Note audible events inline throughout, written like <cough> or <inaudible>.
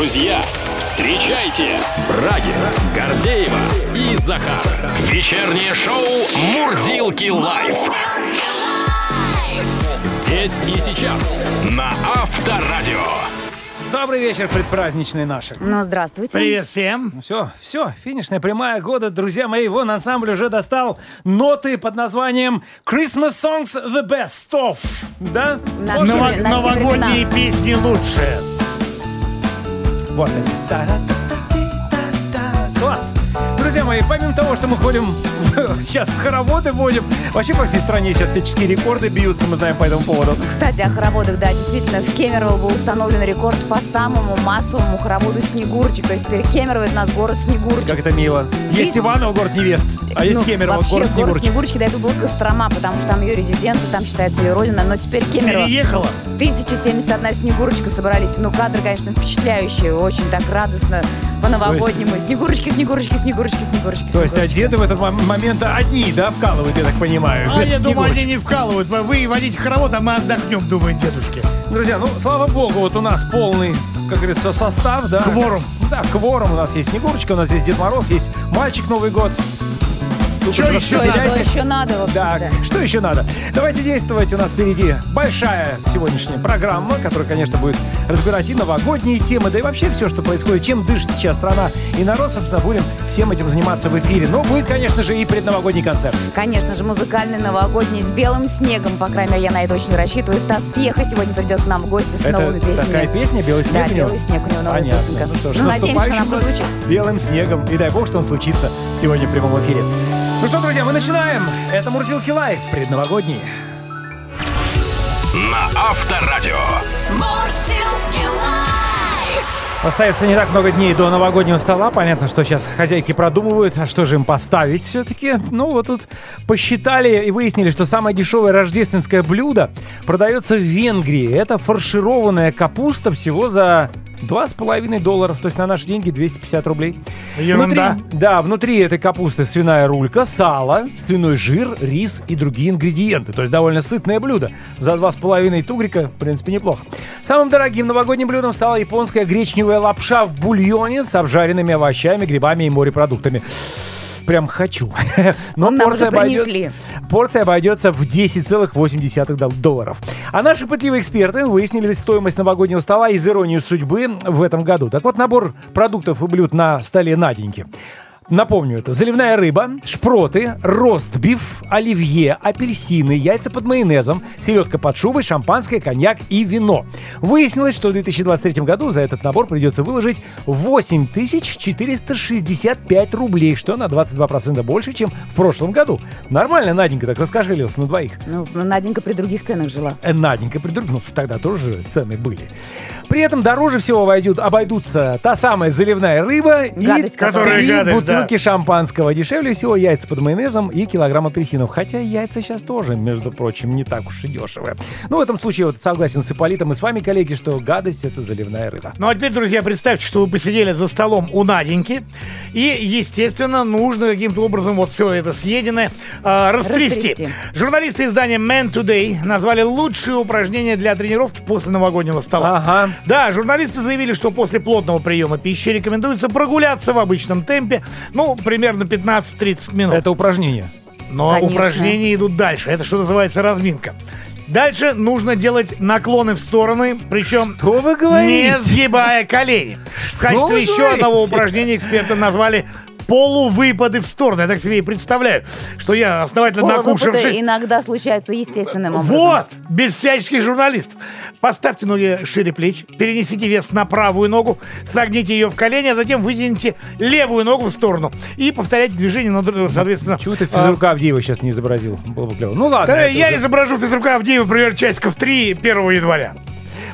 Друзья, встречайте Брагин, Гордеева и Захар. Вечернее шоу «Мурзилки лайф». Здесь и сейчас на Авторадио. Добрый вечер, предпраздничный наши. Ну, здравствуйте. Привет всем. Все, все, финишная прямая года, друзья мои. Вон ансамбль уже достал ноты под названием Christmas Songs The Best Of. Да? На все Ново- времена. новогодние песни лучшие. Вот они. Друзья мои, помимо того, что мы ходим <laughs> сейчас в хороводы водим, вообще по всей стране сейчас всяческие рекорды бьются, мы знаем по этому поводу. Кстати, о хороводах, да, действительно, в Кемерово был установлен рекорд по самому массовому хороводу Снегурочек. То есть теперь Кемерово это у нас город Снегурочек. Как это мило. Есть И- Иваново, город невест, а есть Ну, Кемерово, вообще, город Снегурочек. Снегурочки, да, это был Кострома, потому что там ее резиденция, там считается ее родина. Но теперь Кемерово. Переехала. 1071 Снегурочка собрались. Ну, кадры, конечно, впечатляющие. Очень так радостно по-новогоднему. Снегурочки, Снегурочки, Снегурочки, Снегурочки. То есть Снегурочки. одеты в этот мом- момент одни, да, вкалывают, я так понимаю, А без я думаю, снегурочек. они не вкалывают. Вы водите хоровод, а мы отдохнем, думают дедушки. Друзья, ну, слава богу, вот у нас полный, как говорится, состав, да. Кворум. Да, кворум. У нас есть Снегурочка, у нас есть Дед Мороз, есть Мальчик Новый год. Тут Чё уж еще Что, распределяйте. что еще надо? в? Да, что еще надо? Давайте действовать. У нас впереди большая сегодняшняя программа, которая, конечно, будет разбирать и новогодние темы, да и вообще все, что происходит, чем дышит сейчас страна и народ, собственно, будем всем этим заниматься в эфире. Но будет, конечно же, и предновогодний концерт. Конечно же, музыкальный новогодний с белым снегом. По крайней мере, я на это очень рассчитываю. Стас Пьеха сегодня придет к нам в гости с новыми Это песнями. такая песня «Белый снег» Да, у него? «Белый снег» у него новая Понятно. песенка. Ну что ж, Ну, надеемся, что она наступающим нас прозвучит. белым снегом. И дай бог, что он случится сегодня в прямом эфире. Ну что, друзья, мы начинаем. Это Мурзилки Лайв, предновогодние. На Авторадио. Остается не так много дней до новогоднего стола. Понятно, что сейчас хозяйки продумывают, а что же им поставить все-таки. Ну, вот тут посчитали и выяснили, что самое дешевое рождественское блюдо продается в Венгрии. Это фаршированная капуста всего за 2,5 долларов, то есть на наши деньги 250 рублей. Ерунда. Внутри, да, внутри этой капусты свиная рулька, сало, свиной жир, рис и другие ингредиенты. То есть довольно сытное блюдо. За 2,5 тугрика, в принципе, неплохо. Самым дорогим новогодним блюдом стала японская гречневая лапша в бульоне с обжаренными овощами, грибами и морепродуктами. Прям хочу. <laughs> Но Нам порция обойдется, порция обойдется в 10,8 дол- долларов. А наши пытливые эксперты выяснили стоимость новогоднего стола из иронии судьбы в этом году. Так вот, набор продуктов и блюд на столе Наденьки. Напомню, это заливная рыба, шпроты, ростбиф, оливье, апельсины, яйца под майонезом, селедка под шубой, шампанское, коньяк и вино. Выяснилось, что в 2023 году за этот набор придется выложить 8465 рублей, что на 22% больше, чем в прошлом году. Нормально, Наденька, так раскошелилась на двоих. Ну, Наденька при других ценах жила. Э, Наденька придруг, ну тогда тоже цены были. При этом дороже всего обойдут, обойдутся та самая заливная рыба Гадость, и которая три гадость, да. Бутылки шампанского. Дешевле всего яйца под майонезом и килограмм апельсинов. Хотя яйца сейчас тоже, между прочим, не так уж и дешевые. Ну, в этом случае вот согласен с Ипполитом и с вами, коллеги, что гадость — это заливная рыба. Ну а теперь, друзья, представьте, что вы посидели за столом у Наденьки. И, естественно, нужно каким-то образом вот все это съеденное а, растрясти. Растрясти. Журналисты издания Man Today назвали лучшие упражнения для тренировки после новогоднего стола. Ага. Да, журналисты заявили, что после плотного приема пищи рекомендуется прогуляться в обычном темпе, ну, примерно 15-30 минут. Это упражнение. Но Конечно. упражнения идут дальше. Это что называется разминка. Дальше нужно делать наклоны в стороны, причем Что вы говорите? не сгибая колени. В качестве вы еще говорите? одного упражнения эксперты назвали полувыпады в сторону. Я так себе и представляю, что я, основательно накушавшись, иногда случаются естественным образом. вот, без всяческих журналистов. Поставьте ноги шире плеч, перенесите вес на правую ногу, согните ее в колени, а затем вытяните левую ногу в сторону. И повторяйте движение, на соответственно... Чего ты а, физрука Авдеева сейчас не изобразил? Было бы клево. Ну ладно. Да, я уже- изображу физрука Авдеева, например, часиков 3 1 января.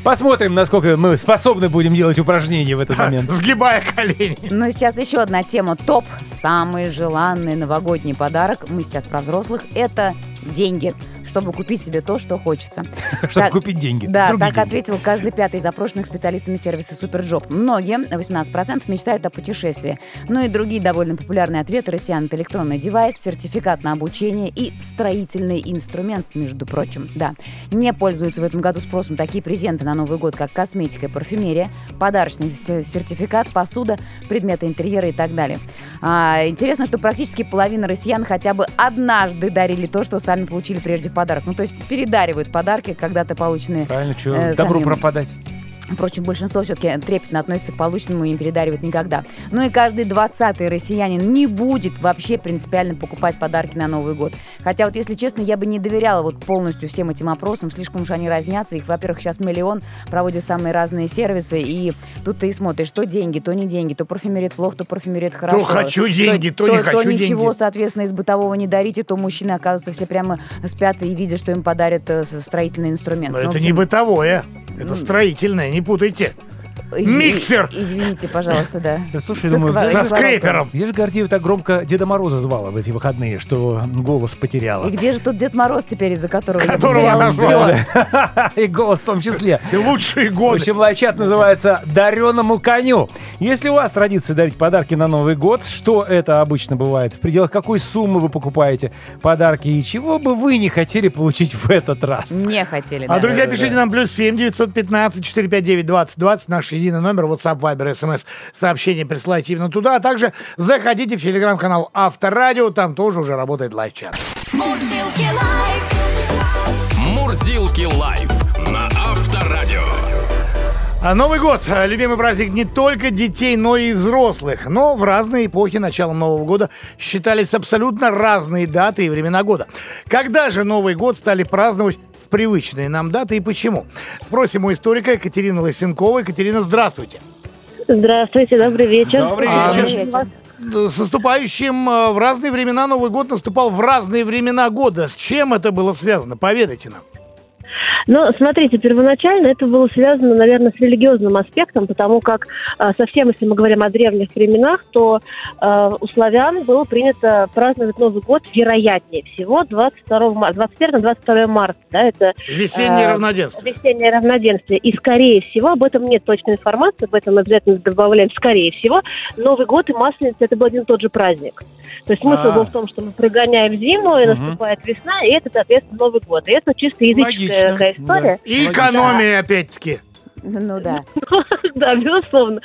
Посмотрим, насколько мы способны будем делать упражнения в этот момент. Сгибая колени. Но сейчас еще одна тема. Топ. Самый желанный новогодний подарок. Мы сейчас про взрослых. Это деньги. Что чтобы купить себе то, что хочется. <laughs> Чтобы купить деньги. Да, так ответил каждый пятый из запрошенных специалистами сервиса SuperJob. Многие, 18%, мечтают о путешествии. Ну и другие довольно популярные ответы россиян – это электронный девайс, сертификат на обучение и строительный инструмент, между прочим. Да, не пользуются в этом году спросом такие презенты на Новый год, как косметика и парфюмерия, подарочный сертификат, посуда, предметы интерьера и так далее. А, интересно, что практически половина россиян хотя бы однажды дарили то, что сами получили прежде в подарок. Ну, то есть передаривают подарки, когда-то полученные Правильно, что э, добро самим. пропадать. Впрочем, большинство все-таки трепетно относится к полученному и не передаривает никогда. Ну и каждый двадцатый россиянин не будет вообще принципиально покупать подарки на Новый год. Хотя вот, если честно, я бы не доверяла вот полностью всем этим опросам. Слишком уж они разнятся. Их, во-первых, сейчас миллион, проводят самые разные сервисы. И тут ты и смотришь, то деньги, то не деньги, то парфюмерит плохо, то парфюмерит хорошо. хочу деньги, то не хочу То ничего, деньги. соответственно, из бытового не дарите, то мужчины, оказывается, все прямо спят и видят, что им подарят э, строительный инструмент. Но Ну, это общем, не бытовое. Это строительное, не путайте. Миксер! Извините, пожалуйста, да. Да, слушай, Со думаю, сква- Со скрепером. Где же Гордеева так громко Деда Мороза звала в эти выходные, что голос потеряла? И где же тут Дед Мороз теперь, из-за которого я Которого потеряла она звала. <laughs> И голос в том числе. И лучшие В годы. общем, лайчат называется «Дареному коню». Если у вас традиция дарить подарки на Новый год, что это обычно бывает? В пределах какой суммы вы покупаете подарки и чего бы вы не хотели получить в этот раз? Не хотели, А, да. друзья, пишите нам плюс 7 915 459 20 20. Наш единый номер, WhatsApp, Viber, SMS. Сообщение присылайте именно туда. А также заходите в телеграм-канал Авторадио. Там тоже уже работает лайв-чат. Мурзилки лайф на Авторадио. А Новый год – э, любимый праздник не только детей, но и взрослых. Но в разные эпохи началом Нового года считались абсолютно разные даты и времена года. Когда же Новый год стали праздновать в привычные нам даты и почему? Спросим у историка Екатерины Лысенковой. Екатерина, здравствуйте. Здравствуйте, добрый вечер. Добрый А, вечер. Добрый вечер. С наступающим э, в разные времена Новый год наступал в разные времена года. С чем это было связано? Поведайте нам. Ну, смотрите, первоначально это было связано, наверное, с религиозным аспектом, потому как э, совсем, если мы говорим о древних временах, то э, у славян было принято праздновать Новый год вероятнее всего 22 марта, 21-22 марта, да, это Весеннее А, равноденствие. весеннее равноденствие. И, скорее всего, об этом нет точной информации, об этом мы обязательно добавляем, скорее всего, Новый год и Масленица – это был один и тот же праздник. То есть смысл А. был в том, что мы прогоняем зиму, и Мгм. наступает весна, и это, соответственно, Новый год. И это чисто языческая Логично, такая история. И экономия, опять-таки. Ну да. <laughs> Да, безусловно.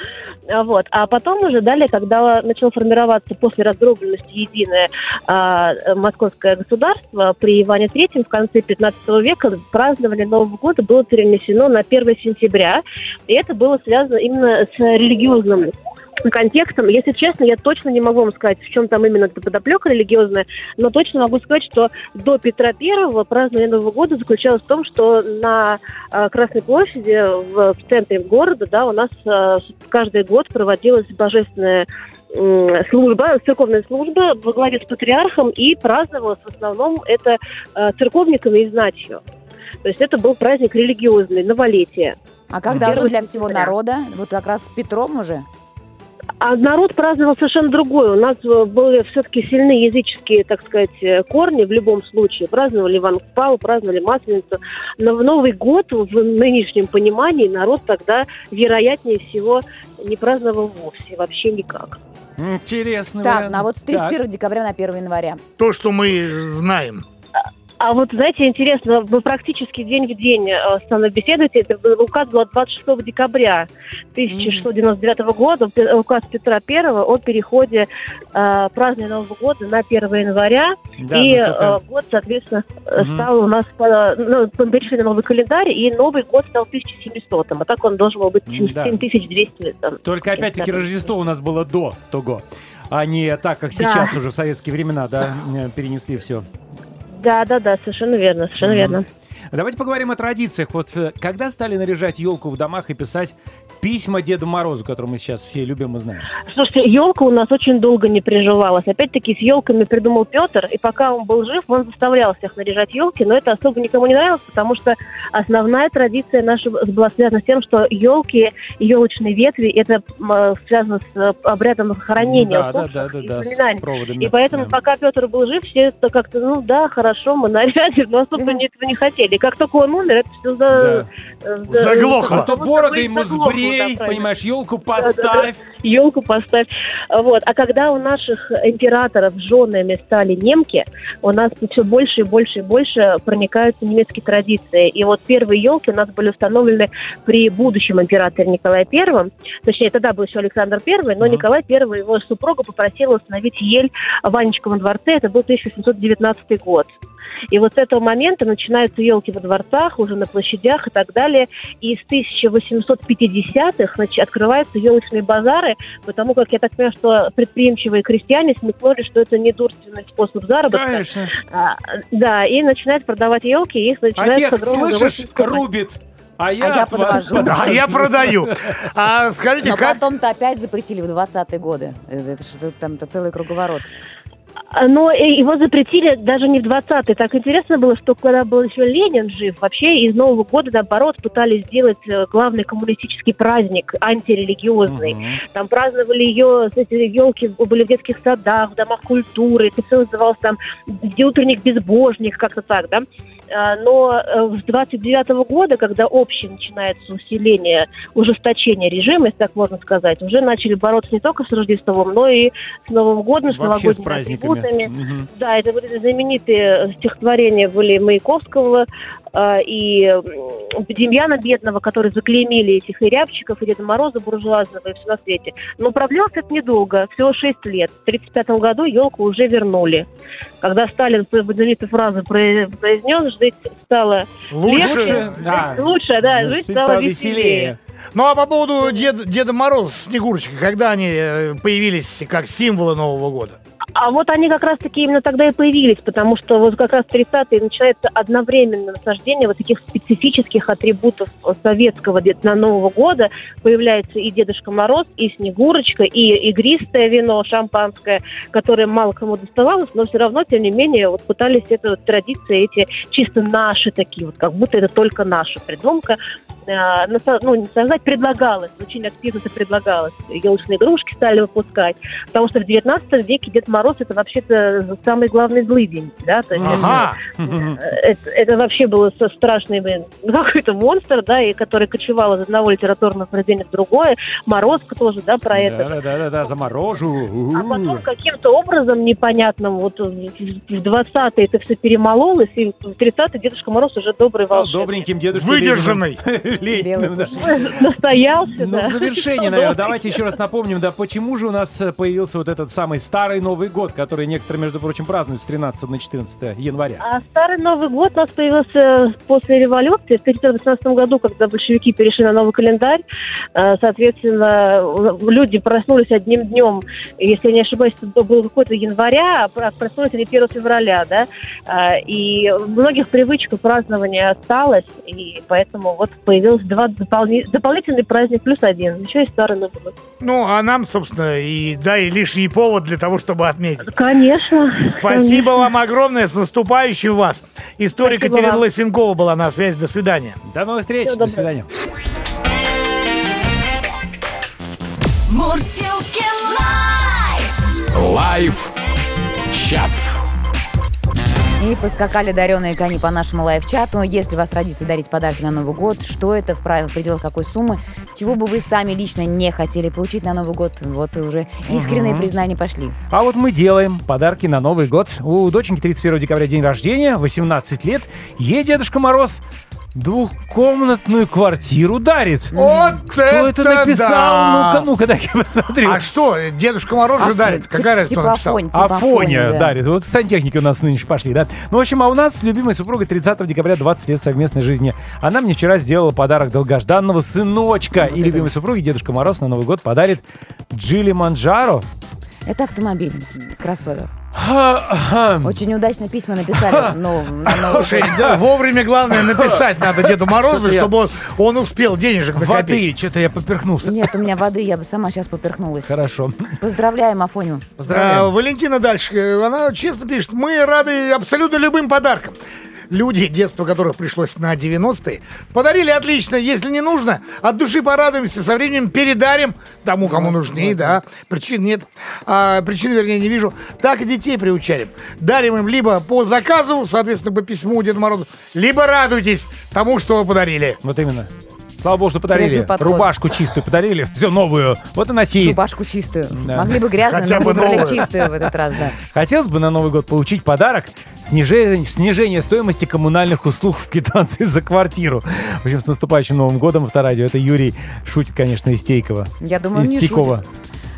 А Вот. А потом уже далее, когда начало формироваться после раздробленности единое а, московское государство, при Иване Третьем в конце 15 века празднование Нового года было перенесено на 1 сентября. И это было связано именно с религиозным контекстом. Если честно, я точно не могу вам сказать, в чем там именно эта подоплека религиозная, но точно могу сказать, что до Петра Первого празднование Нового года заключалось в том, что на э, Красной площади в, в центре города, да, у нас э, каждый год проводилась божественная служба, церковная служба во главе с патриархом и праздновалась в основном это э, церковниками и знатью. То есть это был праздник религиозный, новолетие. А как должно для всего народа? Вот как раз с Петром уже? А народ праздновал совершенно другое. У нас э, были все-таки сильные языческие, так сказать, э, корни в любом случае. Праздновали Иван Купалу, праздновали Масленицу. Но в Новый год, в нынешнем понимании, народ тогда, вероятнее всего, не праздновал вовсе, вообще никак. Интересный Так, вариант. ну а вот с 31 декабря на 1 января. То, что мы знаем. А вот, знаете, интересно, вы практически день в день э, со мной беседуете. Это был указ был от 26 декабря 1699 года, указ Петра Первого о переходе э, празднования Нового года на 1 января. Да, и ну, э, год, соответственно, э, Мгм. стал у нас, по, ну, перешли на новый календарь, и Новый год стал 1700-м, а так он должен был быть М-да. 7200 там, Только опять-таки 50. Рождество у нас было до того, а не так, как сейчас уже в советские времена, да, э, перенесли все. Да, да, да, совершенно верно, совершенно Мгм. верно. Давайте поговорим о традициях. Вот э, когда стали наряжать елку в домах и писать письма Деду Морозу, которые мы сейчас все любим и знаем? Слушайте, елка у нас очень долго не приживалась. Опять-таки, с елками придумал Петр, и пока он был жив, он заставлял всех наряжать елки, но это особо никому не нравилось, потому что основная традиция наша была связана с тем, что елки и елочные ветви это м, связано с э, обрядом захоронения Да, да, да, да, и да, с поминаний. проводами. И поэтому, Да. пока Петр был жив, все это как-то, ну да, хорошо, мы нарядим, но особо они этого не хотели. И как только он умер, это все Да. Заглохло. А то бороды ему сбрей, понимаешь, елку поставь. елку поставь. Вот. А когда у наших императоров женами стали немки, у нас все больше и больше и больше проникаются немецкие традиции. И вот первые елки у нас были установлены при будущем императоре Николае Первом. Точнее, тогда был еще Александр Первый, но Мгм. Николай Первый, его супруга, попросила установить ель в Анечковом дворце. Это был 1819 год. И вот с этого момента начинаются елки во дворцах, уже на площадях и так далее. И с 1850-х значит, открываются елочные базары, потому как я так понимаю, что предприимчивые крестьяне смекнули, что это недурственный способ заработка. Конечно. А, да, и начинают продавать елки, и их начинают Отец, слышишь, рубит. А я, я отвожу. подвожу. А я продаю. А скажите, Но как... потом-то опять запретили в 20-е годы. Это это что там-то целый круговорот. А, Но э, его запретили даже не в 20-е. Так интересно было, что когда был еще Ленин жив, вообще из Нового года, наоборот, пытались сделать э, главный коммунистический праздник, антирелигиозный. Мгм. Там праздновали ее, эти елки были в детских садах, в домах культуры. Это все называлось там утренник безбожник, как-то так, да? А, Но э, с 29 года, когда общее начинается усиление, ужесточение режима, если так можно сказать, уже начали бороться не только с Рождеством, но и с Новым годом, с Вообще с новогодними праздниками. атрибутами. Мгм. Да, это вот эти знаменитые стихотворения были Маяковского и м, Демьяна Бедного, которые заклеймили этих и Рябчиков, и Деда Мороза буржуазного, и все на свете. Но продлилось это недолго, всего 6 лет. В 1935 году елку уже вернули. Когда Сталин свою знаменитую фразу про- произнес, жить стало Лучше. Да. <laughs> лучше, да, жить Жить стало веселее. Ну а по поводу Дед- Деда Мороза, Снегурочка, когда они э, появились как символы Нового года? А вот они как раз-таки именно тогда и появились, потому что вот как раз 30-е начинается одновременное насаждение вот таких специфических атрибутов советского на Нового года. Появляется и Дедушка Мороз, и Снегурочка, и игристое вино, шампанское, которое мало кому доставалось, но все равно, тем не менее, вот пытались это вот традиции эти чисто наши такие, вот как будто это только наша придумка. Э, ну, не насаждать предлагалось, очень активно это предлагалось. Елочные игрушки стали выпускать. Потому что в 19 веке Дед Мороз это вообще-то самый главный злыдень, да, то есть Ага. Мгм. это, это вообще был со- страшный <laughs> какой-то монстр, да, и который кочевал из одного литературного произведения в другое. Морозко тоже, да, про это. Да, да, да, да, заморожу. А потом каким-то образом непонятным, вот в в 20-е это все перемололось, и в 30-е Дедушка Мороз уже добрый Стал волшебник. добреньким дедушкой Выдержанный. <laughs> Лениным, да. <laughs> Настоялся, Ну, да. в завершение, наверное, давайте еще раз напомним, да, почему же у нас э, появился вот этот самый старый Новый год, который некоторые, между прочим, празднуют с 13 на 14 января. А Старый Новый год у нас появился после революции в 1918 году, когда большевики перешли на новый календарь. Э, Соответственно, люди проснулись одним днем, если я не ошибаюсь, это был какой-то января, а про- проснулись они 1 февраля, да. И многих привычках празднования осталось, и поэтому вот появился два дополни- дополнительный праздник плюс один. Еще и Старый Новый год. Ну, а нам, собственно, и да, и лишний повод для того, чтобы отметить. Конечно. Спасибо вам огромное, с наступающим вас. Историк Спасибо Катерина вам. Лысенкова была на связи. До свидания. До новых встреч, Всего до доброго. свидания. Мурсилки лайф! Лайф чат. И поскакали дареные кони по нашему live-чату. Если у вас традиция дарить подарки на Новый год, что это, в прав- в пределах какой суммы, чего бы вы сами лично не хотели получить на Новый год, вот уже искренние признания пошли. А вот мы делаем подарки на Новый год. У доченьки 31 декабря день рождения, 18 лет. Ей Дедушка Мороз двухкомнатную квартиру дарит. Вот Кто это написал? Ну-ка, ну-ка, дай я посмотрю. А что, Дедушка Мороз же дарит? Тип- Какая разница, типа кто написал? Афонь, типа Афоня Афоня, да. дарит. Вот сантехники у нас нынче пошли, да? Ну, в общем, а у нас с любимой супругой 30 декабря 20 лет совместной жизни. Она мне вчера сделала подарок долгожданного сыночка. И любимой супруге Дедушка Мороз на Новый год подарит Джили Манджаро. Это автомобиль, кроссовер. Очень удачно письма написали. Ну, на Новый Слушай, да, вовремя главное написать надо Деду Морозу, чтобы он, он успел денежек накопить. Воды, что-то я поперхнулся. Нет, у меня воды, я бы сама сейчас поперхнулась. Хорошо. Поздравляем Афоню. А, Поздравляем. Валентина дальше, она честно пишет, мы рады абсолютно любым подаркам. Люди, детство которых пришлось на 90-е, подарили отлично. Если не нужно, от души порадуемся, со временем передарим тому, кому нужнее, да. Причин нет. А, причин, вернее, не вижу. Так и детей приучаем. Дарим им либо по заказу, соответственно, по письму Деду Морозу, либо радуйтесь тому, что вы подарили. Вот именно. Слава богу, что подарили. Рубашку чистую подарили. Все новую. Вот и носи. Рубашку чистую. Да. Могли бы грязную, Хотя но выбрали новую. чистую в этот раз, да. Хотелось бы на Новый год получить подарок снижение, снижение стоимости коммунальных услуг в квитанции за квартиру. В общем, с наступающим Новым годом авторадио. Это Юрий шутит, конечно, из Тейкова. Я думаю, из не Тейкова. шутит.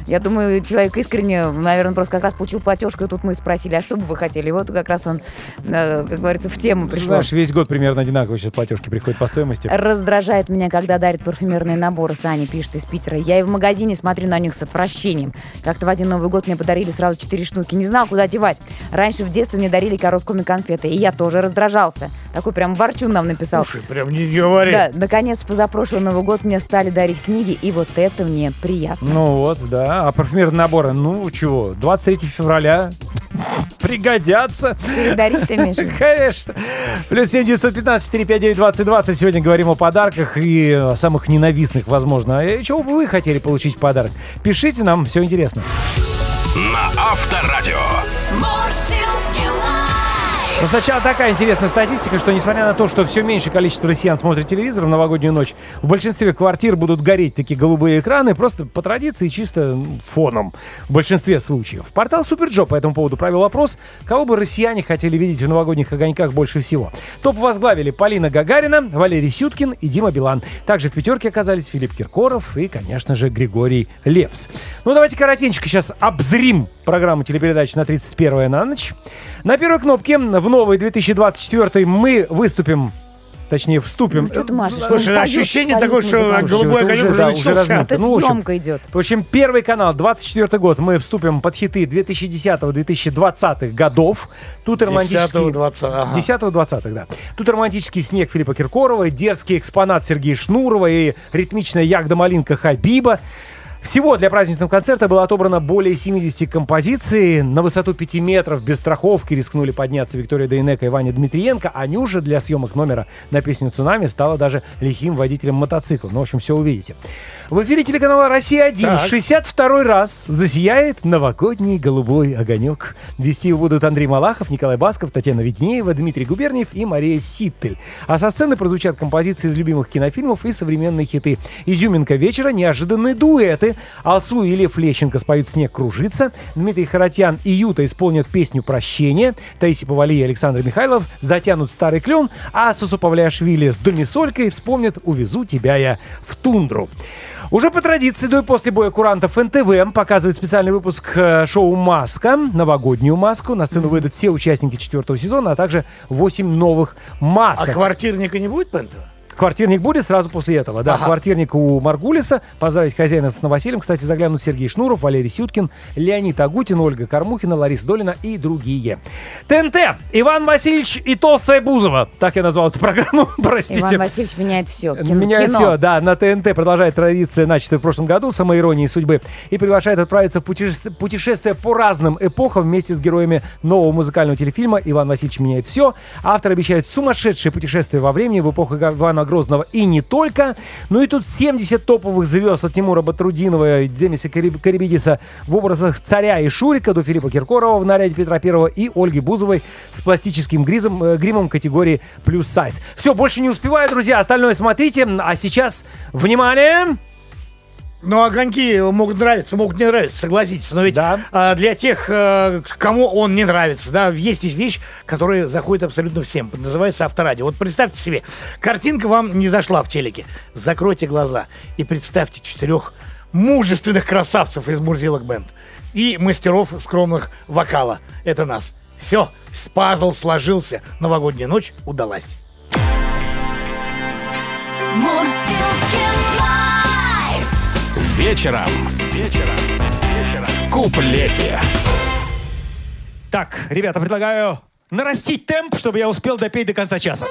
Я думаю, человек искренне, наверное, просто как раз получил платежку, и тут мы спросили, а что бы вы хотели? И вот как раз он, э, как говорится, в тему пришел. Знаешь, весь год примерно одинаково сейчас платежки приходят по стоимости. Раздражает меня, когда дарят парфюмерные наборы. Саня пишет из Питера. Я и в магазине смотрю на них с отвращением. Как-то в один Новый год мне подарили сразу четыре штуки. Не знал, куда девать. Раньше в детстве мне дарили коробками конфеты, и я тоже раздражался. Такой прям ворчун нам написал. Слушай, прям не говори. Да, наконец, позапрошлый Новый год мне стали дарить книги, и вот это мне приятно. Ну вот, да. А парфюмерные наборы, ну чего, 23 февраля пригодятся. Передарить ты, Миша? Конечно. Плюс 7 915 459 20 20. Сегодня говорим о подарках и о самых ненавистных, возможно. А чего бы вы хотели получить в подарок? Пишите нам, все интересно. На Авторадио. Но сначала такая интересная статистика, что несмотря на то, что все меньше количество россиян смотрит телевизор в новогоднюю ночь, в большинстве квартир будут гореть такие голубые экраны, просто по традиции, чисто ну, фоном в большинстве случаев. Портал SuperJob по этому поводу провел опрос, кого бы россияне хотели видеть в новогодних огоньках больше всего. Топ возглавили Полина Гагарина, Валерий Сюткин и Дима Билан. Также в пятерке оказались Филипп Киркоров и, конечно же, Григорий Лепс. Ну, давайте коротенько сейчас обзрим программу телепередач на 31 на ночь. На первой кнопке в новый 2024 мы выступим Точнее, вступим. Ну, что ты машешь? Слушай, Ну, поет- ощущение поет такое, что музыкант. голубой огонек уже, уже да, уже размыто. Это Ну, в общем, съемка идет. В общем, первый канал, 24 год, мы вступим под хиты 2010-2020 годов. Тут романтический... 10-20, ага. 10-20, да. Тут романтический снег Филиппа Киркорова, дерзкий экспонат Сергея Шнурова и ритмичная ягда-малинка Хабиба. Всего для праздничного концерта было отобрано более 70 композиций. На высоту 5 метров без страховки рискнули подняться Виктория Дейнека и Ваня Дмитриенко. А Нюша для съемок номера на песню «Цунами» стала даже лихим водителем мотоцикла. Ну, в общем, все увидите. В эфире телеканала «Россия-1» Так. 62 раз засияет новогодний голубой огонек. Вести его будут Андрей Малахов, Николай Басков, Татьяна Веденеева, Дмитрий Губерниев и Мария Ситтель. А со сцены прозвучат композиции из любимых кинофильмов и современные хиты. Изюминка вечера, неожиданные дуэты. Алсу и Лев Лещенко споют «Снег кружится». Дмитрий Харатьян и Юта исполнят песню «Прощение». Таисия Повали и Александр Михайлов затянут «Старый клен», а Сусу Павлиашвили с Домисолькой вспомнят «Увезу тебя я в тундру». Уже по традиции до и после боя курантов НТВ показывает специальный выпуск э, шоу «Маска», новогоднюю маску. На сцену выйдут все участники четвертого сезона, а также 8 новых А масок. квартирника не будет, Пентова? Квартирник будет сразу после этого, да. Ага. Квартирник у Маргулиса. Поздравить хозяина с новосельем. Кстати, заглянут Сергей Шнуров, Валерий Сюткин, Леонид Агутин, Ольга Кормухина, Лариса Долина и другие. ТНТ. Иван Васильевич и Толстая Бузова. Так я назвал эту программу. <laughs> Простите. Иван Васильевич меняет все. Меняет все, да. На ТНТ продолжает традиция, начатая в прошлом году, самоиронии судьбы, и приглашает отправиться в путеше- путешествие по разным эпохам вместе с героями нового музыкального телефильма «Иван Васильевич меняет все». Автор обещает сумасшедшее путешествие во времени в эпоху Ивана Грозного и не только. Ну и тут 70 топовых звезд от Тимура Батрудинова и Демиса Кариб- Карибидиса в образах царя и Шурика до Филиппа Киркорова в наряде Петра Первого и Ольги Бузовой с пластическим гризом, э, гримом категории плюс сайз. Все, больше не успеваю, друзья. Остальное смотрите. А сейчас, внимание! Ну, огоньки могут нравиться, могут не нравиться, согласитесь. Но ведь Да. а, для тех, э, кому он не нравится, да, есть есть вещь, которая заходит абсолютно всем. Называется авторадио. Вот представьте себе, картинка вам не зашла в телеке. Закройте глаза и представьте четырех мужественных красавцев из Мурзилок Band и мастеров скромных вокала. Это нас. Все, пазл сложился. Новогодняя ночь удалась. Live. Вечером. Вечером. В куплете. Так, ребята, предлагаю нарастить темп, чтобы я успел допеть до конца часа.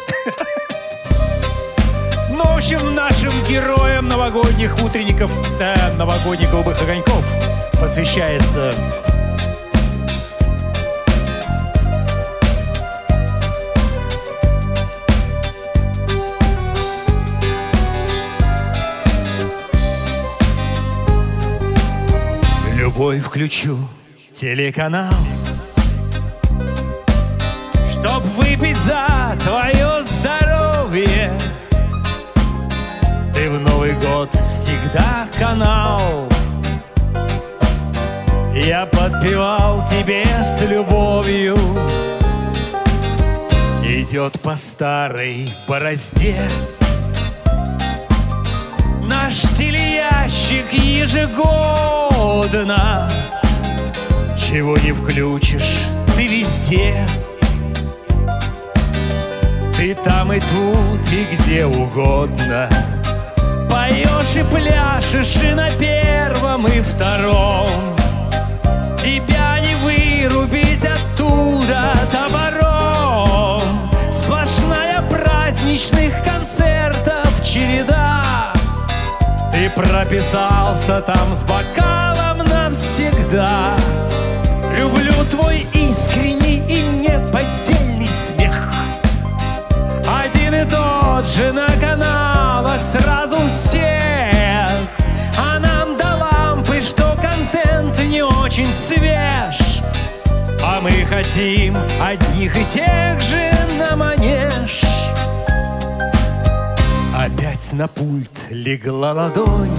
Ну, в общем, нашим героям новогодних утренников, э, новогодних голубых огоньков посвящается Любой включу телеканал. Чтоб выпить за твое здоровье. Ты в Новый год всегда канал. Я подпевал тебе с любовью. Идет по старой борозде Наш телеящик ежегодно. Чего не включишь, ты везде. Ты там и тут, и где угодно. Поешь и пляшешь и на первом, и втором. Тебя не вырубить оттуда топором Сплошная праздничных концертов череда прописался там с бокалом навсегда. Люблю твой искренний и неподдельный смех. Один и тот же на каналах сразу всех. А нам до лампы, что контент не очень свеж. А мы хотим одних и тех же на манеж Опять на пульт легла ладонь.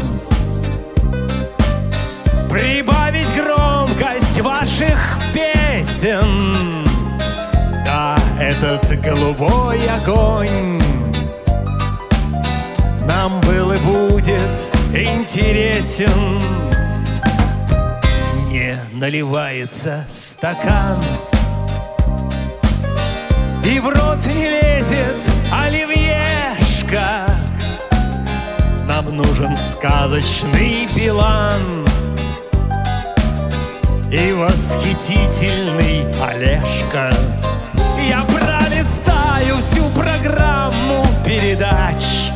Прибавить громкость ваших песен. Да, этот голубой огонь. Нам был и будет интересен. Не наливается стакан. И в рот не Нам нужен сказочный билан и восхитительный Олежка. Я пролистаю всю программу передач.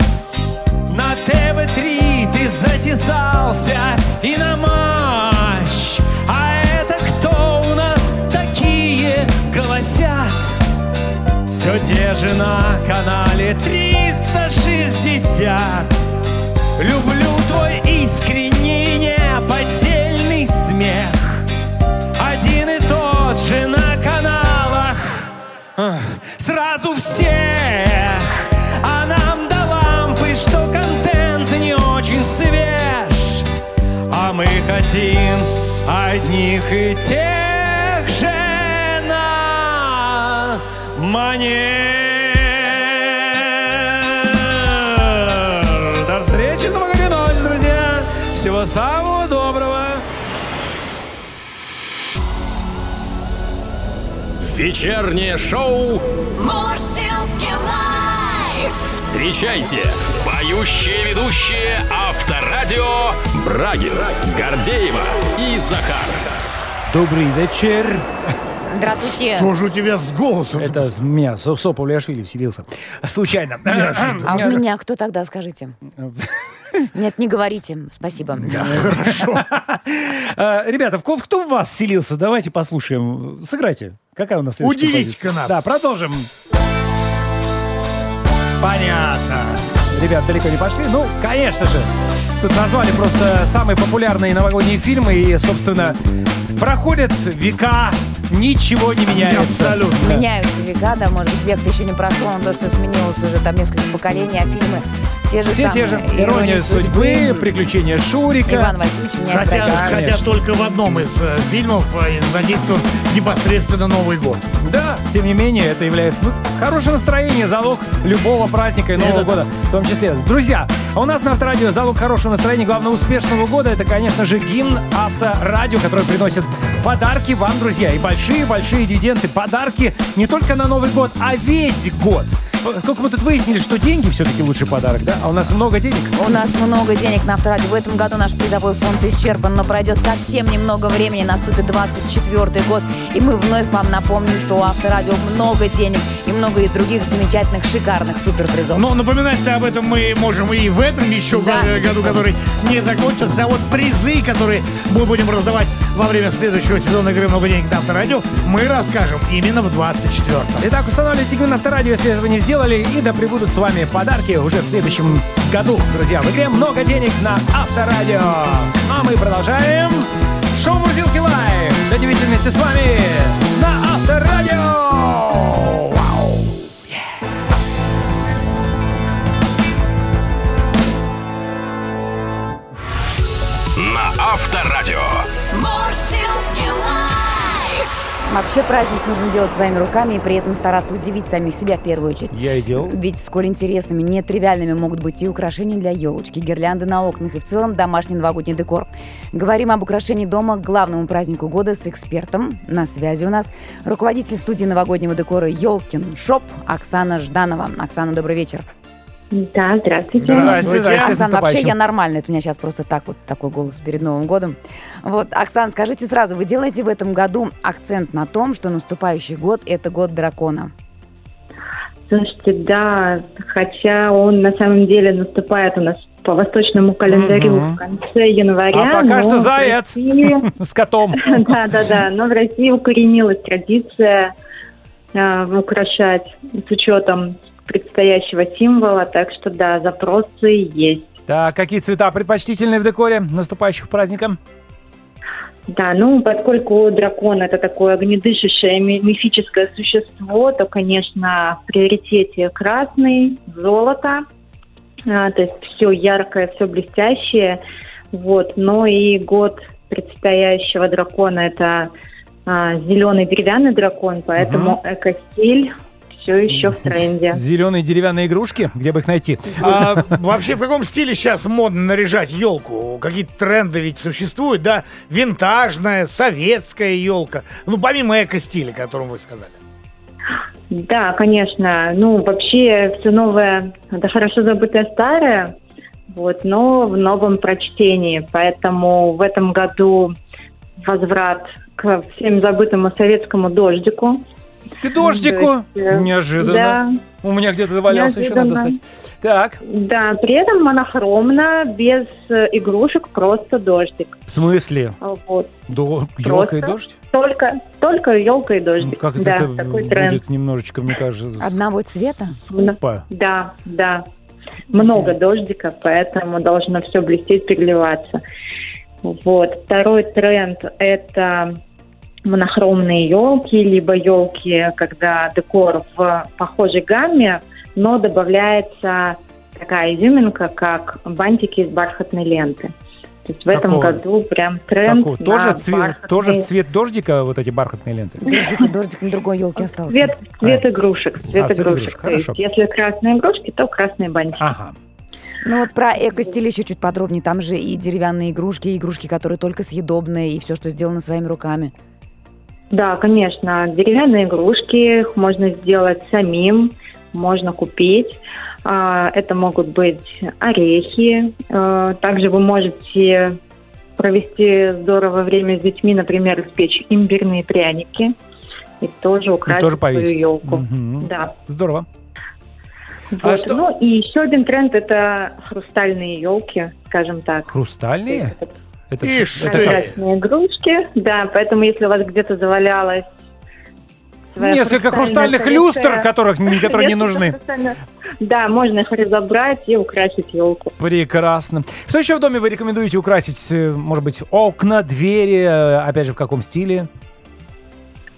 На ТВ-3 ты затесался и на матч. А это кто у нас такие голосят? Все те же на канале 360. Люблю твой искренний неподдельный смех. Один и тот же на каналах. Ах, Сразу всех. А нам до что контент не очень свеж. А мы хотим одних и тех же на манер. Самого доброго! Вечернее шоу Мурсилки лайф. Встречайте! Поющие ведущие Авторадио Брагин, Гордеева и Захар. Добрый вечер! Здравствуйте. Что же у тебя с голосом? Это с меня Со- Сопа Ульяшвили вселился. Случайно. <clears throat> А в меня кто тогда, скажите? <laughs> Нет, не говорите. Спасибо. А, <laughs> Ребята, в ко- кто в вас селился? Давайте послушаем. Сыграйте. Какая у нас следующая Удивите-ка нас. Да, продолжим. Понятно. Ребят, далеко не пошли. Ну, конечно же. Тут назвали просто самые популярные новогодние фильмы. И, собственно, проходят века, ничего не меняется. Абсолютно. Меняются века, да, может быть, век еще не прошел, но то, что сменилось уже там несколько поколений, а фильмы те же Все самые. те же. Ирония судьбы, приключения Шурика. Иван Васильевич меняет Хотя, профессию. хотя Конечно. только в одном из э, фильмов э, задействован непосредственно Новый год. Да, тем не менее, это является ну, хорошее настроение, залог любого праздника и Нового Это да. года в том числе. Друзья, а у нас на Авторадио залог хорошего настроения, главное, успешного года, это, конечно же, гимн Авторадио, который приносит подарки вам, друзья, и большие-большие дивиденды, подарки не только на Новый год, а весь год. сколько мы тут выяснили, что деньги все-таки лучший подарок, да? А у нас много денег. У нас много денег на авторадио. В этом году наш призовой фонд исчерпан, но пройдет совсем немного времени, наступит 24 год, и мы вновь вам напомним, что у авторадио много денег и много и других замечательных, шикарных суперпризов. Но напоминать-то об этом мы можем и в этом еще Да. го- году, который не закончился. А вот призы, которые мы будем раздавать во время следующего сезона игры «Много денег» на Авторадио, мы расскажем именно в 24-м. Итак, устанавливайте игру на авторадио, если этого не сделали, и да прибудут с вами подарки уже в следующем году. Друзья, в игре много денег на авторадио. А мы продолжаем шоу Мурзилки Лайв. До 9 вместе с вами на авторадио. Вообще праздник нужно делать своими руками и при этом стараться удивить самих себя в первую очередь. Я и делал. Ведь сколь интересными, нетривиальными могут быть и украшения для елочки, гирлянды на окнах и в целом домашний новогодний декор. Говорим об украшении дома к главному празднику года с экспертом. На связи у нас руководитель студии новогоднего декора «Елкин Шоп» Оксана Жданова. Оксана, добрый вечер. Да, здравствуйте. Здравствуйте, здрасте, с Оксана, вообще я нормально, это у меня сейчас просто так вот такой голос перед Новым годом. Вот, Оксан, скажите сразу, вы делаете в этом году акцент на том, что наступающий год – это год дракона? Слушайте, да, хотя он на самом деле наступает у нас по восточному календарю Мгм. в конце января. А пока что заяц. России- <laughs> С котом. Да, да, да. Но в России укоренилась традиция э, украшать с учетом предстоящего символа, так что да, запросы есть. Так, какие цвета предпочтительные в декоре наступающих праздником? Да, ну, поскольку дракон это такое огнедышащее ми- мифическое существо, то, конечно, в приоритете красный, золото, А, то есть все яркое, все блестящее. Вот, но и год предстоящего дракона это зеленый деревянный дракон, поэтому экостиль все еще в тренде. Зеленые деревянные игрушки, где бы их найти? А вообще в каком стиле сейчас модно наряжать елку? Какие-то тренды ведь существуют, да? Винтажная, советская елка. Ну, помимо эко-стиля, о котором вы сказали. Да, конечно. Ну, вообще, все новое, это хорошо забытое старое, вот, но в новом прочтении. Поэтому в этом году возврат к всем забытому советскому дождику. К дождику. Неожиданно. У меня где-то завалялся, еще надо достать. Так, Да, да, при этом монохромно, без э, игрушек, просто дождик. в смысле? Вот. До... Елка и дождь? Только, только елка и Ну, дождик. Как это, да, это такой будет тренд. немножечко, мне кажется, Одного цвета? скупо. Да, да. Много Интересно. дождика, поэтому должно все блестеть, переливаться. Вот. Второй тренд – это монохромные елки, либо елки, когда декор в похожей гамме, но добавляется такая изюминка, как бантики из бархатной ленты. То есть в этом Какого? году прям тренд Какого? на Тоже, цвет, бархатные- тоже в цвет дождика вот эти бархатные ленты? Дождик, дождик на другой елке остался. Цвет, цвет игрушек. Цвет А, цвет игрушек. игрушек, То есть, хорошо. если красные игрушки, то красные бантики. Ага. Ну вот про эко-стиль еще чуть подробнее. Там же и деревянные игрушки, и игрушки, которые только съедобные, и все, что сделано своими руками. Да, конечно. Деревянные игрушки их можно сделать самим, можно купить. А, Это могут быть орехи. А, Также вы можете провести здорово время с детьми, например, испечь имбирные пряники и тоже И украсить тоже свою елку. Мгм. Да. Здорово. А Вот. что- Ну и еще один тренд это хрустальные елки, скажем так. Хрустальные? Это всё- ты! это игрушки, да, поэтому если у вас где-то завалялась своя Несколько хрустальных люстр, которых, которые не <laughs> нужны. Да, можно их разобрать и украсить елку. Прекрасно. Что еще в доме вы рекомендуете украсить? Э, Может быть, окна, двери, э, опять же, в каком стиле?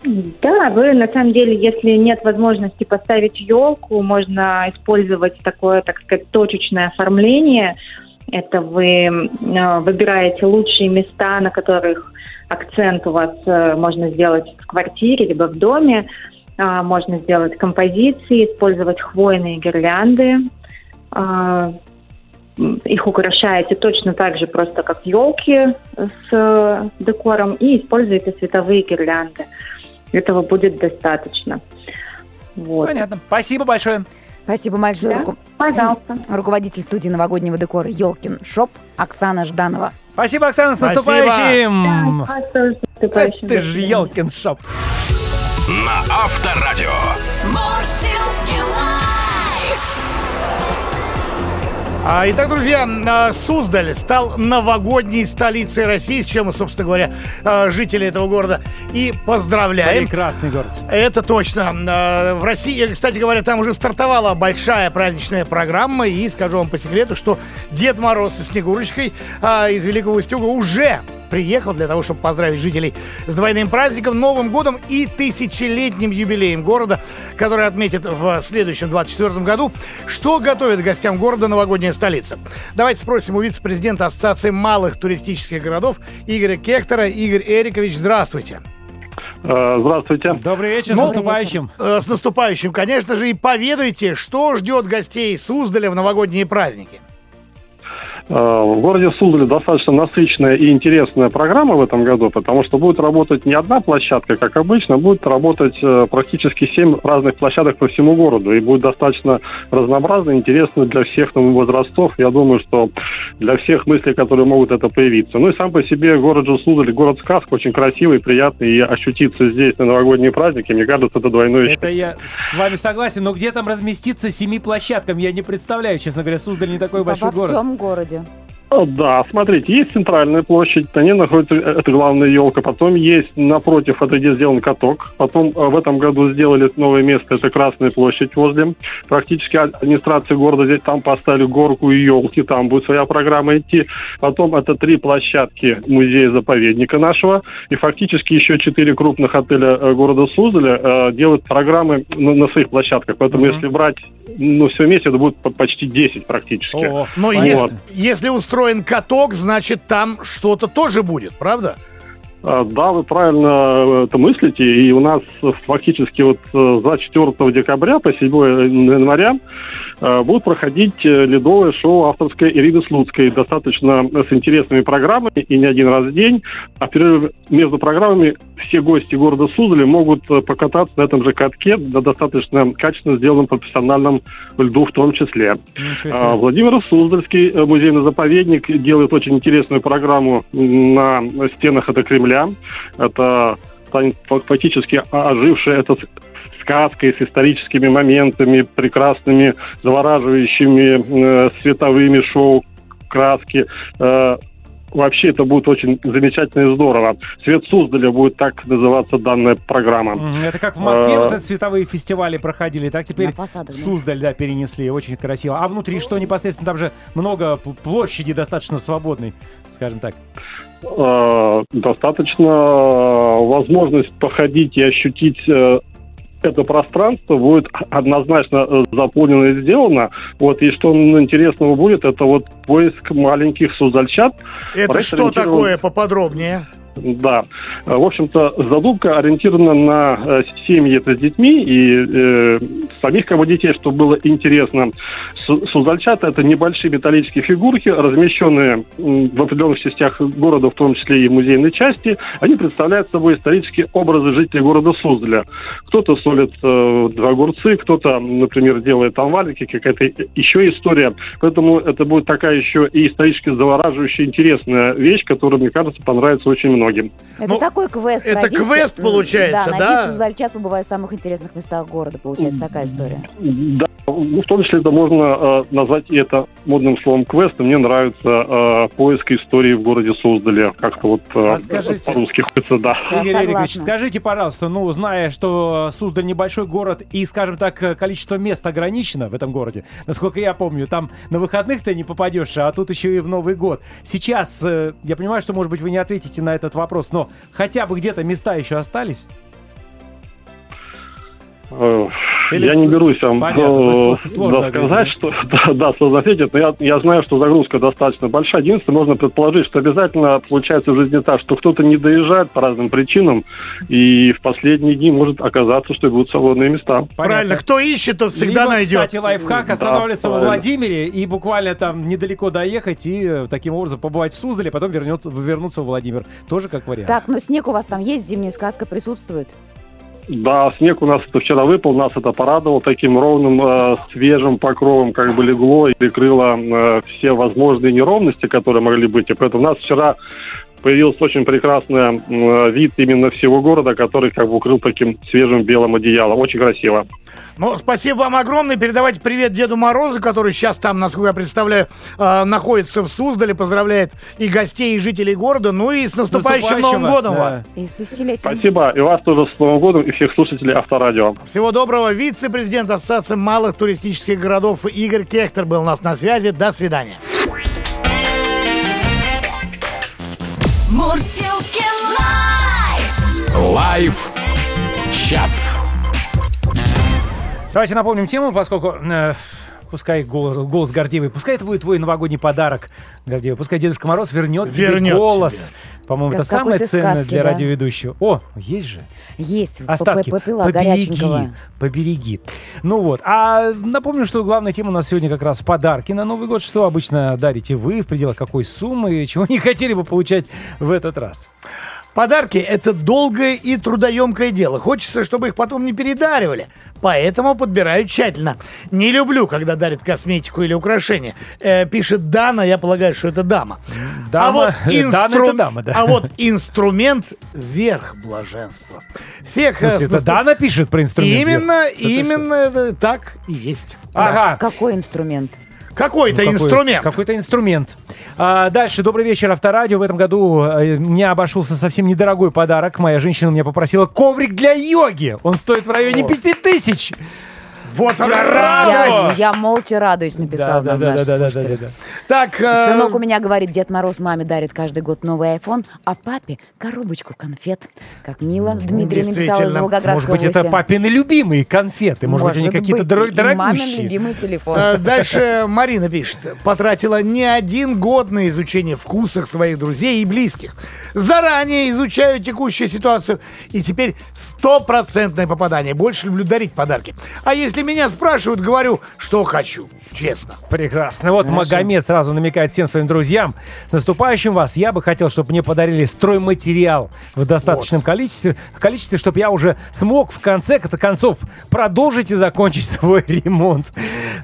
Да, вы на самом деле, если нет возможности поставить елку, можно использовать такое, так сказать, точечное оформление. Это вы э, выбираете лучшие места, на которых акцент у вас э, можно сделать в квартире либо в доме. А, можно сделать композиции, использовать хвойные гирлянды. А, их украшаете точно так же, просто как елки с э, декором, и используете световые гирлянды. Этого будет достаточно. Вот. Понятно. Спасибо большое. Спасибо большое. Да, Руку- пожалуйста. <clears throat> Руководитель студии новогоднего декора Елкин Шоп Оксана Жданова. Спасибо, Оксана, с наступающим! А наступающим Это же. Елкин Шоп. На Авторадио. Итак, друзья, а, Суздаль стал новогодней столицей России, с чем собственно говоря, а, жители этого города и поздравляем. Прекрасный город. Это точно. А, В России, кстати говоря, там уже стартовала большая праздничная программа. И скажу вам по секрету, что Дед Мороз со Снегурочкой а, из Великого Устюга уже приехал для того, чтобы поздравить жителей с двойным праздником, Новым годом и тысячелетним юбилеем города, который отметит в следующем 24 году. Что готовит гостям города новогодняя столица? Давайте спросим у вице-президента Ассоциации малых туристических городов Игоря Кектора. Игорь Эрикович, здравствуйте. Э, Здравствуйте. Добрый вечер, Ну, с наступающим. Э, С наступающим, конечно же, и поведайте, что ждет гостей Суздаля в новогодние праздники. Э, В городе Суздале достаточно насыщенная и интересная программа в этом году, потому что будет работать не одна площадка, как обычно, будет работать э, практически семь разных площадок по всему городу. И будет достаточно разнообразно, интересно для всех ну, возрастов. Я думаю, что для всех мыслей, которые могут это появиться. Ну и сам по себе город же Суздаль, город-сказка, очень красивый, приятный. И ощутиться здесь на новогодние праздники, мне кажется, это двойное Это я с вами согласен, но где там разместиться семи площадкам, я не представляю, честно говоря, Суздаль не такой большой Во город. всем городе. О, Да, смотрите, есть центральная площадь, на ней находится э, это главная елка, потом есть напротив, это где сделан каток, потом э, в этом году сделали новое место, это Красная площадь возле, практически администрация города здесь там поставили горку и елки, там будет своя программа идти, потом это три площадки музея-заповедника нашего, и фактически еще четыре крупных отеля э, города Суздаля э, делают программы на, на своих площадках, поэтому Мгм. если брать, ну, все вместе, это будет по- почти 10 практически. О, Но Вот. если, если устроен каток, значит, там что-то тоже будет, правда? А, Да, вы правильно э, это мыслите. И у нас фактически вот э, за 4 декабря по 7 января э, будут проходить ледовое шоу авторское Ирины Слуцкой. Достаточно с интересными программами и не один раз в день. А между программами все гости города Суздали могут покататься на этом же катке на достаточно качественно сделанном профессиональном льду в том числе. А. Владимир Суздальский музейный заповедник делает очень интересную программу на стенах это Кремля. Это станет фак- фактически ожившая эта с- сказкой с историческими моментами, прекрасными, завораживающими э, световыми шоу, краски. Э, Вообще это будет очень замечательно и здорово. Свет Суздаля будет так называться данная программа. Это как в Москве А. вот эти световые фестивали проходили, так теперь фасадах, да. Суздаль, да, перенесли, очень красиво. А внутри что непосредственно? Там же много пл- площади достаточно свободной, скажем так. э, достаточно э, возможность походить и ощутить это пространство будет однозначно э, заполнено и сделано. Вот, и что интересного будет, это вот поиск маленьких суздальчат. Это что такое поподробнее? Да. В общем-то, задумка ориентирована на э, семьи это с детьми и э, самих кого детей, чтобы было интересно. Су- Суздальчата – это небольшие металлические фигурки, размещенные в определенных частях города, в том числе и в музейной части. Они представляют собой исторические образы жителей города Суздаля. Кто-то солит э, огурцы, кто-то, например, делает там валики, какая-то еще история. Поэтому это будет такая еще и исторически завораживающая, интересная вещь, которая, мне кажется, понравится очень многим. Это Ну, такой квест. это пройдите. квест получается, Да, да? найди Суздальчат, побывай в самых интересных местах города. Получается такая история. Да, ну, в том числе это можно э, назвать и это модным словом квест. И мне нравится э, поиск истории в городе Суздале. Как-то вот э, А скажите- по-русски хочется, да. Игорь согласна. скажите, пожалуйста, ну, зная, что Суздаль небольшой город и, скажем так, количество мест ограничено в этом городе, насколько я помню, там на выходных ты не попадешь, а тут еще и в Новый год. Сейчас, э, я понимаю, что, может быть, вы не ответите на этот вопрос, но хотя бы где-то места еще остались? Э, Или я с- не берусь вам Понятно, э, да, сказать, что <laughs> да, да, сложно ответить, но я, я знаю, что загрузка достаточно большая. Единственное, можно предположить, что обязательно получается в жизни так, что кто-то не доезжает по разным причинам, и в последние дни может оказаться, что будут свободные места. Правильно, кто ищет, тот всегда Либо, найдет. кстати, лайфхак останавливаться во правильно. Владимире и буквально там недалеко доехать и э, таким образом побывать в Суздале, потом вернется, вернуться в Владимир. Тоже как вариант. Так, ну снег у вас там есть, зимняя сказка присутствует? Да, снег у нас вчера выпал, нас это порадовало таким ровным, э, свежим покровом, как бы легло и прикрыло э, все возможные неровности, которые могли быть. И поэтому у нас вчера появился очень прекрасный э, вид именно всего города, который как бы укрыл таким свежим белым одеялом. Очень красиво. Ну, спасибо вам огромное. Передавайте привет Деду Морозу, который сейчас там, насколько я представляю, э, находится в Суздале. Поздравляет и гостей, и жителей города. Ну и с наступающим, Наступающим Новым вас, годом да. вас. И с тысячелетием. Спасибо. И вас тоже с Новым годом, и всех слушателей Авторадио. Всего доброго. Вице-президент Ассоциации малых туристических городов Игорь Кехтер был у нас на связи. До свидания. Мурсилки лайф. Лайф чат. Давайте напомним тему, поскольку э, пускай голос, голос Гордеевой, пускай это будет твой новогодний подарок, Гордеевый, пускай Дедушка Мороз вернет, Вернет тебе голос. По-моему, Как это самое ценное сказки, для да. радиоведущего. О, есть же. Есть. Остатки. Попила побереги, побереги. Ну вот. А напомню, что главная тема у нас сегодня как раз подарки на Новый год. Что обычно дарите вы, в пределах какой суммы, чего не хотели бы получать в этот раз? Подарки – это долгое и трудоемкое дело. Хочется, чтобы их потом не передаривали. Поэтому подбираю тщательно. Не люблю, когда дарят косметику или украшения. Э, пишет Дана, я полагаю, что это дама. а Дама- вот, <laughs> Дана инстру- это дама, да. а вот инструмент – верх блаженства. Всех, В смысле, э, это Дана пишет про инструмент? Именно, Это что? именно это так и есть. Ага. Какой инструмент? Какой-то Ну, какой- инструмент. Какой-то инструмент. А, дальше. Добрый вечер, Авторадио. В этом году э, мне обошелся совсем недорогой подарок. Моя женщина меня попросила коврик для йоги. Он стоит в районе пяти тысяч. Вот она Я Я, радость! я молча радуюсь, написал Да, нам да, наш да, да, да, да, да. Так, э, Сынок у меня говорит, Дед Мороз маме дарит каждый год новый iPhone, а папе коробочку конфет. Как мило. Дмитрий написал из. Волгоградской Может быть, области. это папины любимые конфеты. Может, быть, они какие-то быть, дор- и мамин дорогущие. любимый телефон. Э, Дальше Марина пишет. Потратила не один год на изучение вкусов своих друзей и близких. Заранее изучаю текущую ситуацию. И теперь стопроцентное попадание. Больше люблю дарить подарки. А если меня спрашивают, говорю, что хочу. Честно. Прекрасно. Вот Магомед сразу намекает всем своим друзьям. С наступающим вас. Я бы хотел, чтобы мне подарили стройматериал в достаточном количестве, количестве, чтобы я уже смог в конце концов продолжить и закончить <laughs> свой ремонт.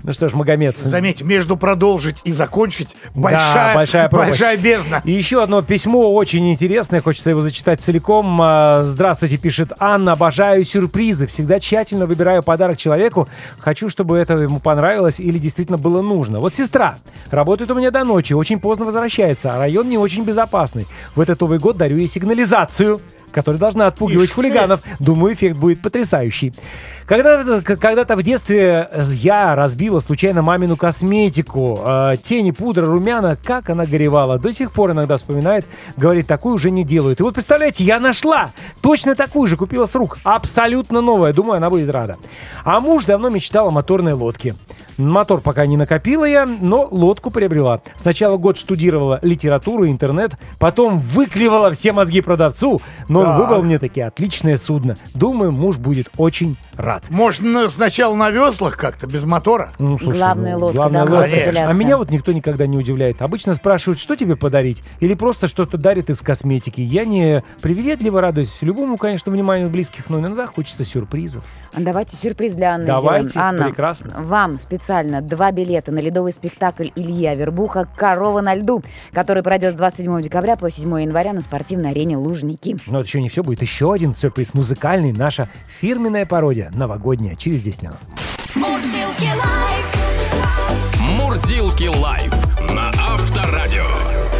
Ну что ж, Магомед. Заметь, между продолжить и закончить большая, Да, большая пропасть. большая бездна. И еще одно письмо очень интересное, хочется его зачитать целиком. А, Здравствуйте, пишет Анна. Обожаю сюрпризы. Всегда тщательно выбираю подарок человеку. Хочу, чтобы это ему понравилось или действительно было нужно. Вот сестра работает у меня до ночи, очень поздно возвращается, а район не очень безопасный. В этот Новый год дарю ей сигнализацию которая должна отпугивать Ишь ты. хулиганов. Думаю, эффект будет потрясающий. Когда-то, когда-то в детстве я разбила случайно мамину косметику. Э, тени, пудра, румяна. Как она горевала. До сих пор иногда вспоминает. Говорит, такую уже не делают. И вот представляете, я нашла. Точно такую же. Купила с рук. Абсолютно новая. Думаю, она будет рада. А муж давно мечтал о моторной лодке. Мотор пока не накопила я, но лодку приобрела. Сначала год штудировала литературу, интернет, потом выклевала все мозги продавцу, но он Так. выбрал мне такие отличное судно. Думаю, муж будет очень рад. Может, на- сначала на веслах как-то, без мотора? Ну, слушай, Главная ну, лодка, главная да, лодка. А меня вот никто никогда не удивляет. Обычно спрашивают, что тебе подарить, или просто что-то дарит из косметики. Я не приветливо радуюсь любому, конечно, вниманию близких, но иногда хочется сюрпризов. Давайте сюрприз для Анны Давайте, сделаем. Анна, прекрасно. вам специально два билета на ледовый спектакль Ильи Авербуха «Корова на льду», который пройдет с 27 декабря по 7 января на спортивной арене «Лужники». Но это еще не все, будет еще один сюрприз музыкальный, наша фирменная пародия, новогодняя, через 10 минут. Мурсилки лайф. Мурзилки лайф.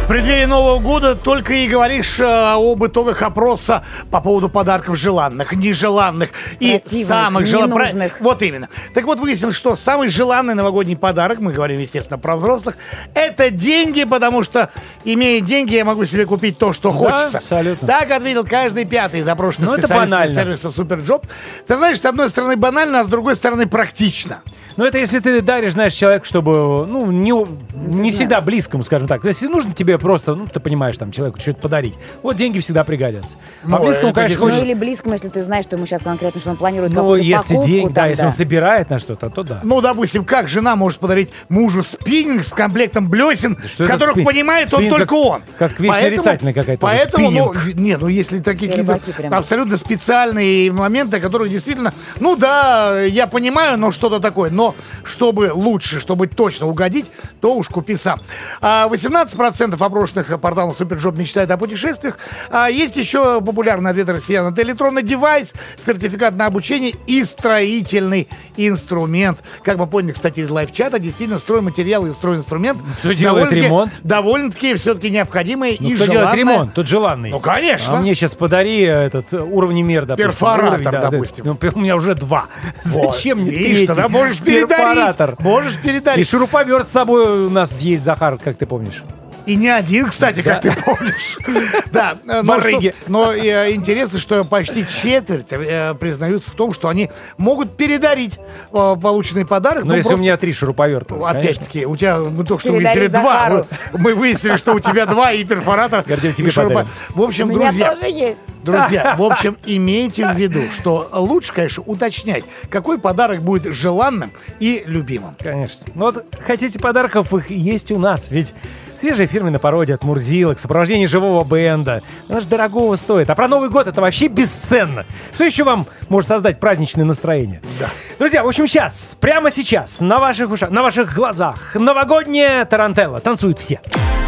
В преддверии Нового года только и говоришь э, об итогах опроса по поводу подарков желанных, нежеланных и Противных, самых желанных. Вот именно. Так вот, выяснилось, что самый желанный новогодний подарок, мы говорим, естественно, про взрослых, это деньги, потому что, имея деньги, я могу себе купить то, что хочется. абсолютно. Так ответил каждый пятый опрошенный Ну, это специалист банально. сервиса SuperJob. Ты знаешь, с одной стороны банально, а с другой стороны практично. Но это если ты даришь, знаешь, человеку, чтобы, ну, не, не всегда близкому, скажем так. Если нужно тебе просто, ну, ты понимаешь, там, человеку что-то подарить. Вот деньги всегда пригодятся. Ну, а близкому, это конечно, Ну хочешь... или близкому, если ты знаешь, что ему сейчас конкретно, что он планирует Ну, если покупку, деньги, да, если он собирает на что-то, то да. Ну, допустим, как жена может подарить мужу спиннинг с комплектом блесен, что это которых спин- понимает он спиннинг только он. как вещь нарицательная какая-то Поэтому, ну, не, ну, если такие какие-то абсолютно специальные моменты, которые действительно, ну да, я понимаю, но что-то такое. Но чтобы лучше, чтобы точно угодить, то уж купи сам. А 18% опрошенных порталом SuperJob мечтают о путешествиях. А есть еще популярный ответ россиян. Это электронный девайс, сертификат на обучение и строительный инструмент. Как мы поняли, кстати, из live-чата, действительно, стройматериал и стройинструмент Кто делает ремонт? Довольно-таки все-таки необходимые Ну, и кто делает желанные. ремонт, тот желанный. Ну, конечно. А мне сейчас подари этот уровнемер, допустим. Перфоратор, Уровень, да, да. допустим. Ну, <laughs> у меня уже два. Вот. Зачем мне Видишь, третий? тогда можешь Перфоратор. Можешь И передарить. шуруповерт с собой у нас есть, Захар, как ты помнишь. И не один, кстати, как ты помнишь. <laughs> Да, но, что- но э, интересно, что почти четверть э, признаются в том, что они могут передарить э, полученный подарок. Но ну, если у просто- меня три шуруповерта. Опять-таки, у тебя, мы только что Передари выяснили два. Захару. Вот Мы выяснили, что у тебя два и перфоратор. Гордей, и тебе подарим. В общем, У меня друзья, тоже есть. Друзья, <laughs> в общем, имейте в виду, что лучше, конечно, уточнять, какой подарок будет желанным и любимым. Конечно. Ну вот хотите подарков, их есть у нас. Ведь свежая фирменная пародия от Мурзилок, сопровождение живого бенда. Она же дорогого стоит. А про Новый год это вообще бесценно. Что еще вам может создать праздничное настроение? Да. Друзья, в общем, сейчас, прямо сейчас, на ваших ушах, на ваших глазах, новогодняя тарантелла. Танцуют все. Мурзилки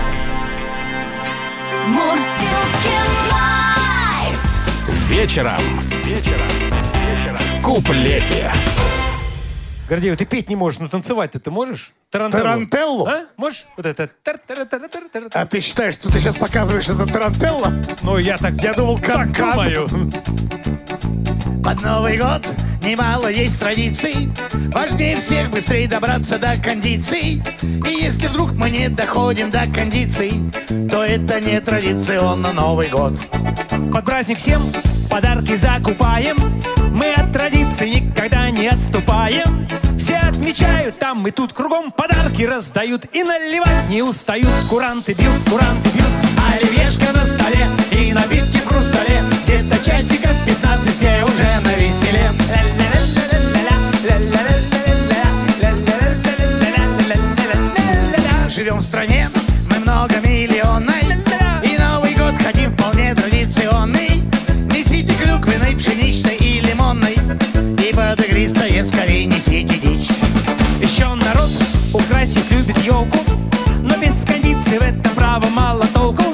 Вечером. Вечером. В куплете. Гордеев, ты петь не можешь, но танцевать-то ты можешь? Тарантеллу. Тарантеллу? А? Можешь? Вот это. А ты считаешь, что ты сейчас показываешь это тарантелло? Ну, я так, Я думал, так канкан. думаю. Под Новый год немало есть традиций Важнее всех быстрее добраться до кондиций И если вдруг мы не доходим до кондиций То это не традиционно Новый год Под праздник всем подарки закупаем Мы от традиции никогда не отступаем отмечают. Там и тут кругом Подарки раздают. И наливать не устают. Куранты бьют, куранты бьют. Оливьешка на столе и напитки в хрустале. Где-то часиков 15 все уже на веселе. Живем в стране, мы многомиллионной. И Новый год хотим вполне традиционный. Несите клюквенной, пшеничной скорее несите дичь. Еще народ украсить любит елку Но без кондиции в этом право мало толку.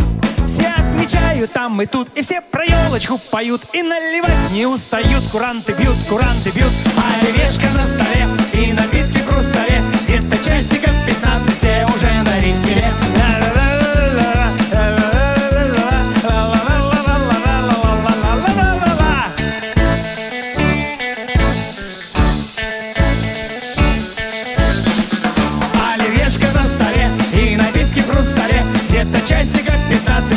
Все отмечают там и тут И все про елочку поют И наливать не устают. Куранты бьют, куранты бьют Оливьешка на столе и напитки в хрустале Где-то часиков 15 все уже на веселе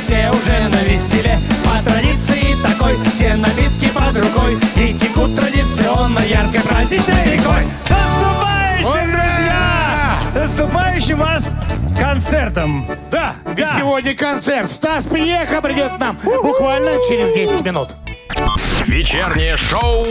все уже на веселе По традиции такой все напитки под рукой. И текут традиционно яркой праздничной рекой. С наступающим, друзья! С наступающим вас концертом! Да, Ведь сегодня концерт. Стас Пьеха придет к нам буквально через 10 минут. Вечернее шоу